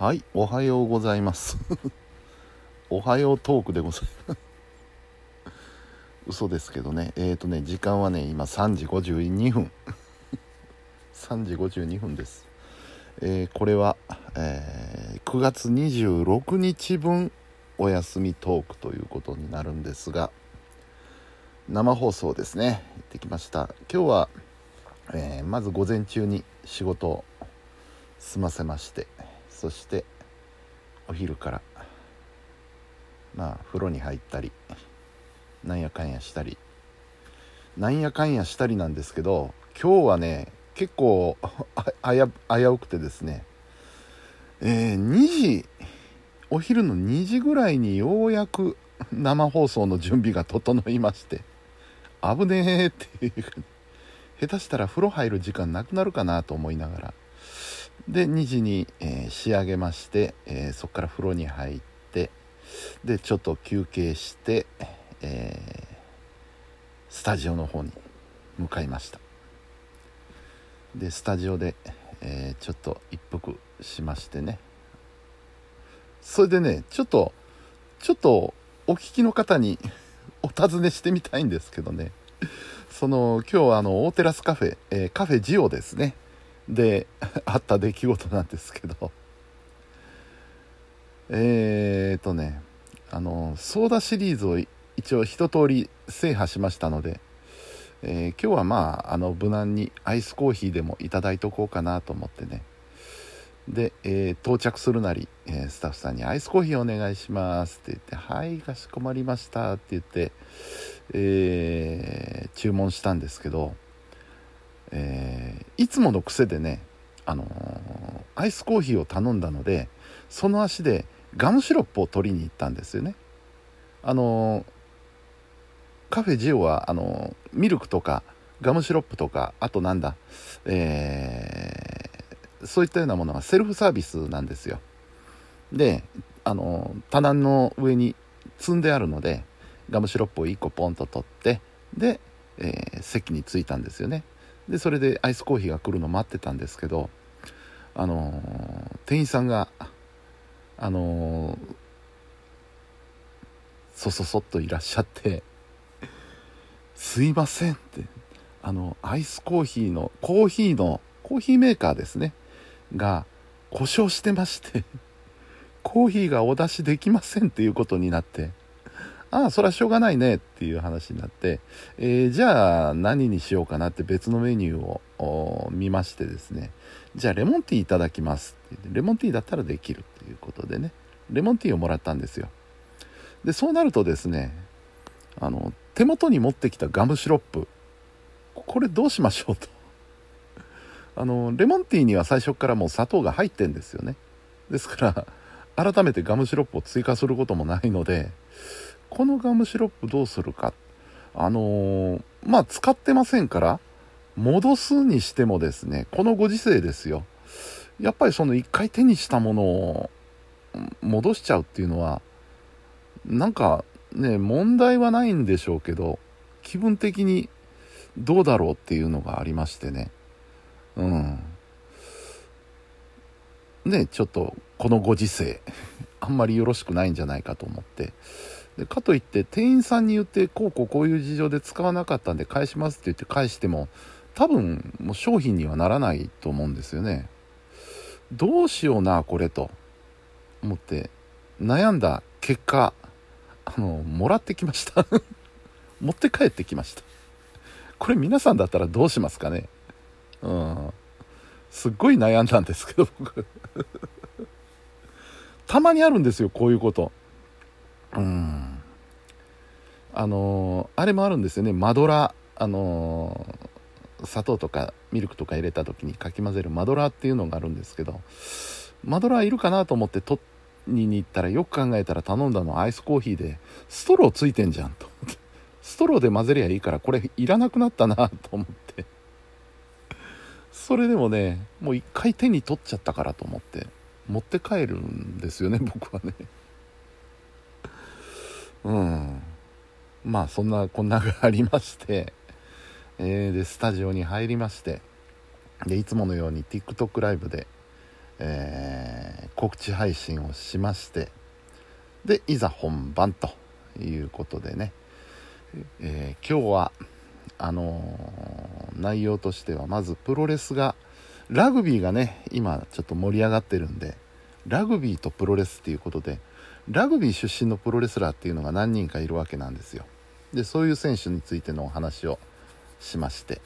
はい、おはようございます。おはようトークでございます。嘘ですけどね、えーとね、時間はね、今3時52分。3時52分です。えーこれは、えー9月26日分お休みトークということになるんですが、生放送ですね、行ってきました。今日は、えまず午前中に仕事を済ませましてそしてお昼からまあ風呂に入ったりなんやかんやしたりなんやかんやしたりなんですけど今日はね結構 危うくてですねえー2時お昼の2時ぐらいにようやく 生放送の準備が整いまして危ねえっていう下手したら風呂入る時間なくなるかなと思いながらで2時に、えー仕上げまして、えーそこから風呂に入ってでちょっと休憩して、えースタジオの方に向かいました。でスタジオで、えちょっと一服しましてね。それでねちょっとちょっとお聞きの方に お尋ねしてみたいんですけどね。その今日はあの大テラスカフェ、えカフェジオですね。で あった出来事なんですけど。えーとねあのソーダシリーズを一応一通り制覇しましたので、えー今日はまああの無難にアイスコーヒーでもいただいとこうかなと思ってね。で、えー到着するなり、えースタッフさんに「アイスコーヒーお願いします」って言って「はいかしこまりました」って言って、えー注文したんですけど、えいつもの癖でね、あのーアイスコーヒーを頼んだのでその足でガムシロップを取りに行ったんですよね。あのーカフェジオはあのーミルクとかガムシロップとかあとなんだ、えーそういったようなものがセルフサービスなんですよ。で、あの棚の上に積んであるのでガムシロップを1個ポンと取ってで、えー席に着いたんですよね。でそれでアイスコーヒーが来るの待ってたんですけどあのー店員さんがあのーそそそっといらっしゃって「すいません」ってあのアイスコーヒーのコーヒーのコーヒーメーカーですねが故障してましてコーヒーがお出しできませんっていうことになってああそれはしょうがないねっていう話になって、えーじゃあ何にしようかなって別のメニューを見ましてですね。じゃあレモンティーいただきますってってレモンティーだったらできるっていうことでね。レモンティーをもらったんですよ。でそうなるとですねあの手元に持ってきたガムシロップこれどうしましょうと。あのレモンティーには最初からもう砂糖が入ってんですよね。ですから改めてガムシロップを追加することもないのでこのガムシロップどうするか。あのーまあ使ってませんから戻すにしてもですねこのご時世ですよ。やっぱりその一回手にしたものを戻しちゃうっていうのはなんかね問題はないんでしょうけど気分的にどうだろうっていうのがありましてね。うん。ねちょっとこのご時世 あんまりよろしくないんじゃないかと思って。でかといって店員さんに言ってこうこうこういう事情で使わなかったんで返しますって言って返しても多分もう商品にはならないと思うんですよね。どうしようなこれと思って悩んだ結果あのもらってきました。持って帰ってきました。これ皆さんだったらどうしますかね。うん。すっごい悩んだんですけど僕。たまにあるんですよこういうこと。うん。あのーあれもあるんですよね。マドラーあのー砂糖とかミルクとか入れた時にかき混ぜるマドラーっていうのがあるんですけどマドラーいるかなと思って取りに行ったらよく考えたら頼んだのはアイスコーヒーでストローついてんじゃんと思って。ストローで混ぜりゃいいからこれいらなくなったなと思って。それでもねもう一回手に取っちゃったからと思って持って帰るんですよね僕はね。うん。まあそんなこんながありまして、えーでスタジオに入りまして。でいつものように TikTok ライブで、えー告知配信をしまして。でいざ本番ということでね、えー、今日はあのー、内容としてはまずプロレスがラグビーがね今ちょっと盛り上がってるんでラグビーとプロレスっていうことでラグビー出身のプロレスラーっていうのが何人かいるわけなんですよ。でそういう選手についてのお話をしまして。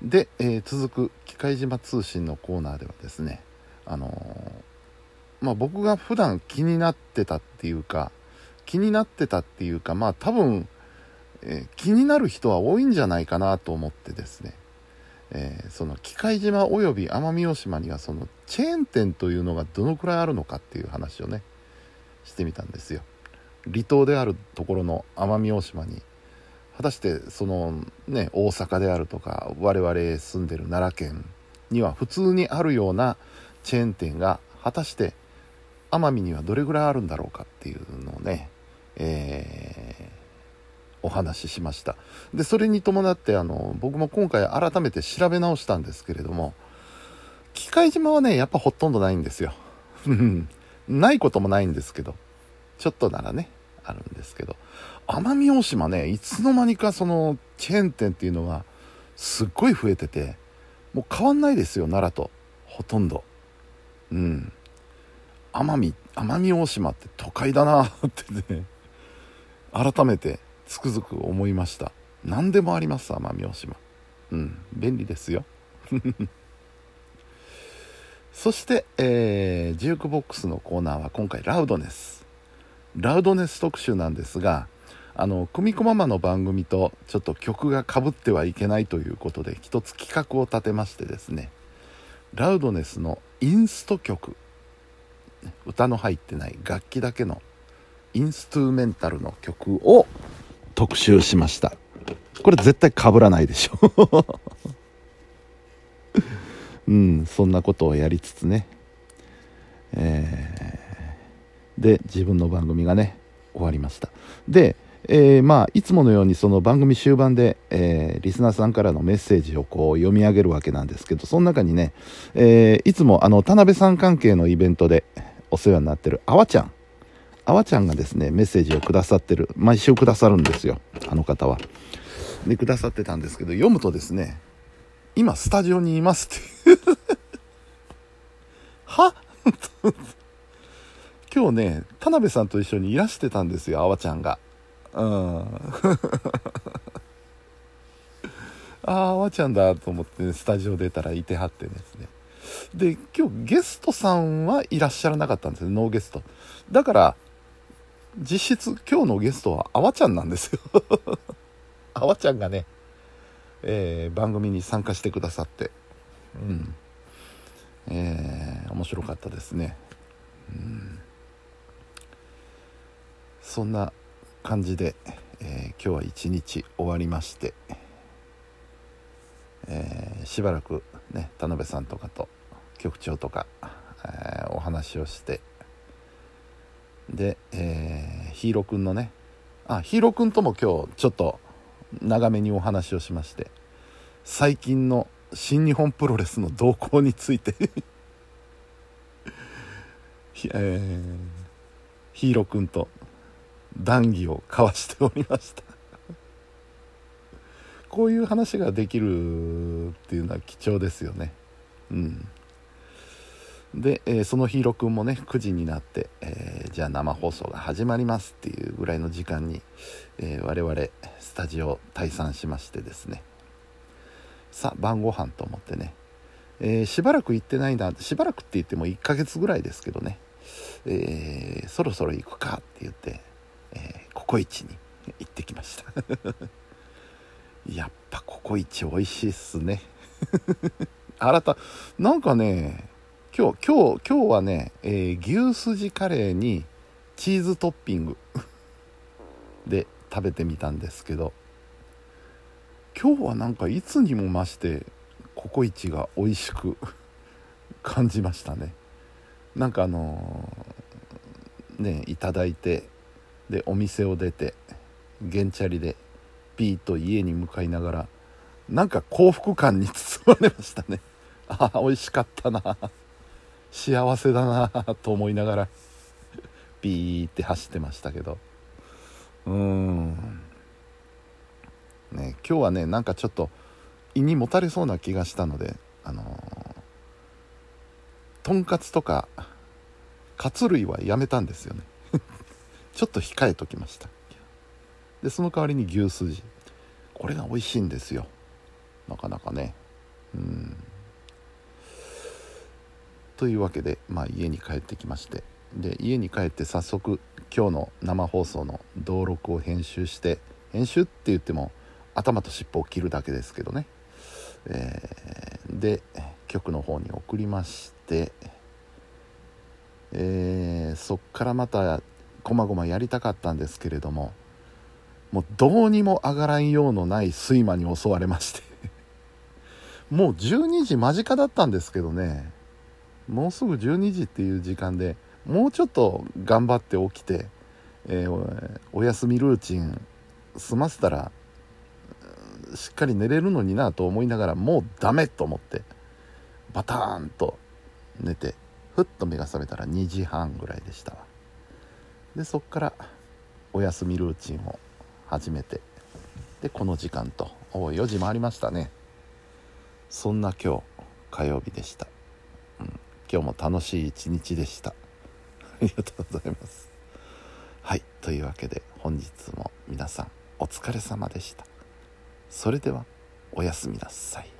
で、えー、続く機械島通信のコーナーではですねあのー、まあ、僕が普段気になってたっていうか気になってたっていうかまあ多分、えー、気になる人は多いんじゃないかなと思ってですね、えその機械島および奄美大島にはそのチェーン店というのがどのくらいあるのかっていう話をねしてみたんですよ。離島であるところの奄美大島に果たしてそのね大阪であるとか我々住んでる奈良県には普通にあるようなチェーン店が果たして奄美にはどれぐらいあるんだろうかっていうのをね、えー、お話ししました。でそれに伴ってあの僕も今回改めて調べ直したんですけれども機械島はねやっぱほとんどないんですよ。ないこともないんですけどちょっとならねあるんですけど奄美大島ねいつの間にかそのチェーン店っていうのがすっごい増えててもう変わんないですよ奈良とほとんど。うん。奄美奄美大島って都会だなってね改めてつくづく思いました。何でもあります奄美大島。うん。便利ですよ。そして、えー、ジュークボックスのコーナーは今回ラウドネス。ラウドネス特集なんですがあの組子ママの番組とちょっと曲がかぶってはいけないということで一つ企画を立てましてですねラウドネスのインスト曲。歌の入ってない楽器だけのインストゥーメンタルの曲を特集しました。これ絶対かぶらないでしょ。うんそんなことをやりつつね。えー、で自分の番組がね終わりました。でえー、まあいつものようにその番組終盤で、えー、リスナーさんからのメッセージをこう読み上げるわけなんですけどその中にね、え、いつもあの田辺さん関係のイベントでお世話になってるあわちゃん。あわちゃんがですねメッセージをくださってる。毎週くださるんですよあの方は。でくださってたんですけど読むとですね今スタジオにいますって は？今日ね田辺さんと一緒にいらしてたんですよあわちゃんが。うん。あああわちゃんだと思って、ね、スタジオ出たらいてはってですね。で今日ゲストさんはいらっしゃらなかったんですよノーゲスト。だから実質今日のゲストはあわちゃんなんですよ。あわちゃんがね、えー、番組に参加してくださって。うん。えー、面白かったですね。うん。そんな感じで、えー、今日は一日終わりまして、えー、しばらくね田辺さんとかと局長とか、えー、お話をしてで、えー、ヒーローくんのねあヒーローくんとも今日ちょっと長めにお話をしまして最近の新日本プロレスの動向について。えー、ヒーローくんと談義を交わしておりました。こういう話ができるっていうのは貴重ですよね。うん。で、えー、そのヒーローくんもね9時になって、えー、じゃあ生放送が始まりますっていうぐらいの時間に、え、我々スタジオ退散しましてですね。さ晩ご飯と思ってね、えしばらく行ってないんだしばらくって言っても1ヶ月ぐらいですけどね、えそろそろ行くかって言ってえー、ココイチに行ってきました。やっぱココイチ美味しいっすね。新たなんかね今日今日今日はね、えー、牛すじカレーにチーズトッピングで食べてみたんですけど今日はなんかいつにも増してココイチが美味しく感じましたね。なんかあのー、ねいただいてでお店を出て原チャリでピーと家に向かいながらなんか幸福感に包まれましたね。ああ美味しかったな。幸せだなと思いながらビーって走ってましたけど。うーん。ね今日はねなんかちょっと胃にもたれそうな気がしたのであのー、とんかつとかカツ類はやめたんですよね。ちょっと控えときました。でその代わりに牛すじ。これが美味しいんですよ。なかなかね。うん。というわけで、まあ、家に帰ってきまして。で家に帰って早速今日の生放送の登録を編集して編集って言っても頭と尻尾を切るだけですけどね、えー、で局の方に送りまして、えー、そっからまたこまごまやりたかったんですけれどももうどうにも上がらんようのない睡魔に襲われまして。もう12時間近だったんですけどね。もうすぐ12時っていう時間でもうちょっと頑張って起きて、えー、お休みルーチン済ませたらしっかり寝れるのになと思いながらもうダメと思ってバターンと寝てふっと目が覚めたら2時半ぐらいでしたでそっからお休みルーチンを始めてでこの時間とお4時回りましたね。そんな今日火曜日でした、うん、今日も楽しい一日でした。ありがとうございます。はい。というわけで本日も皆さんお疲れ様でした。それではおやすみなさい。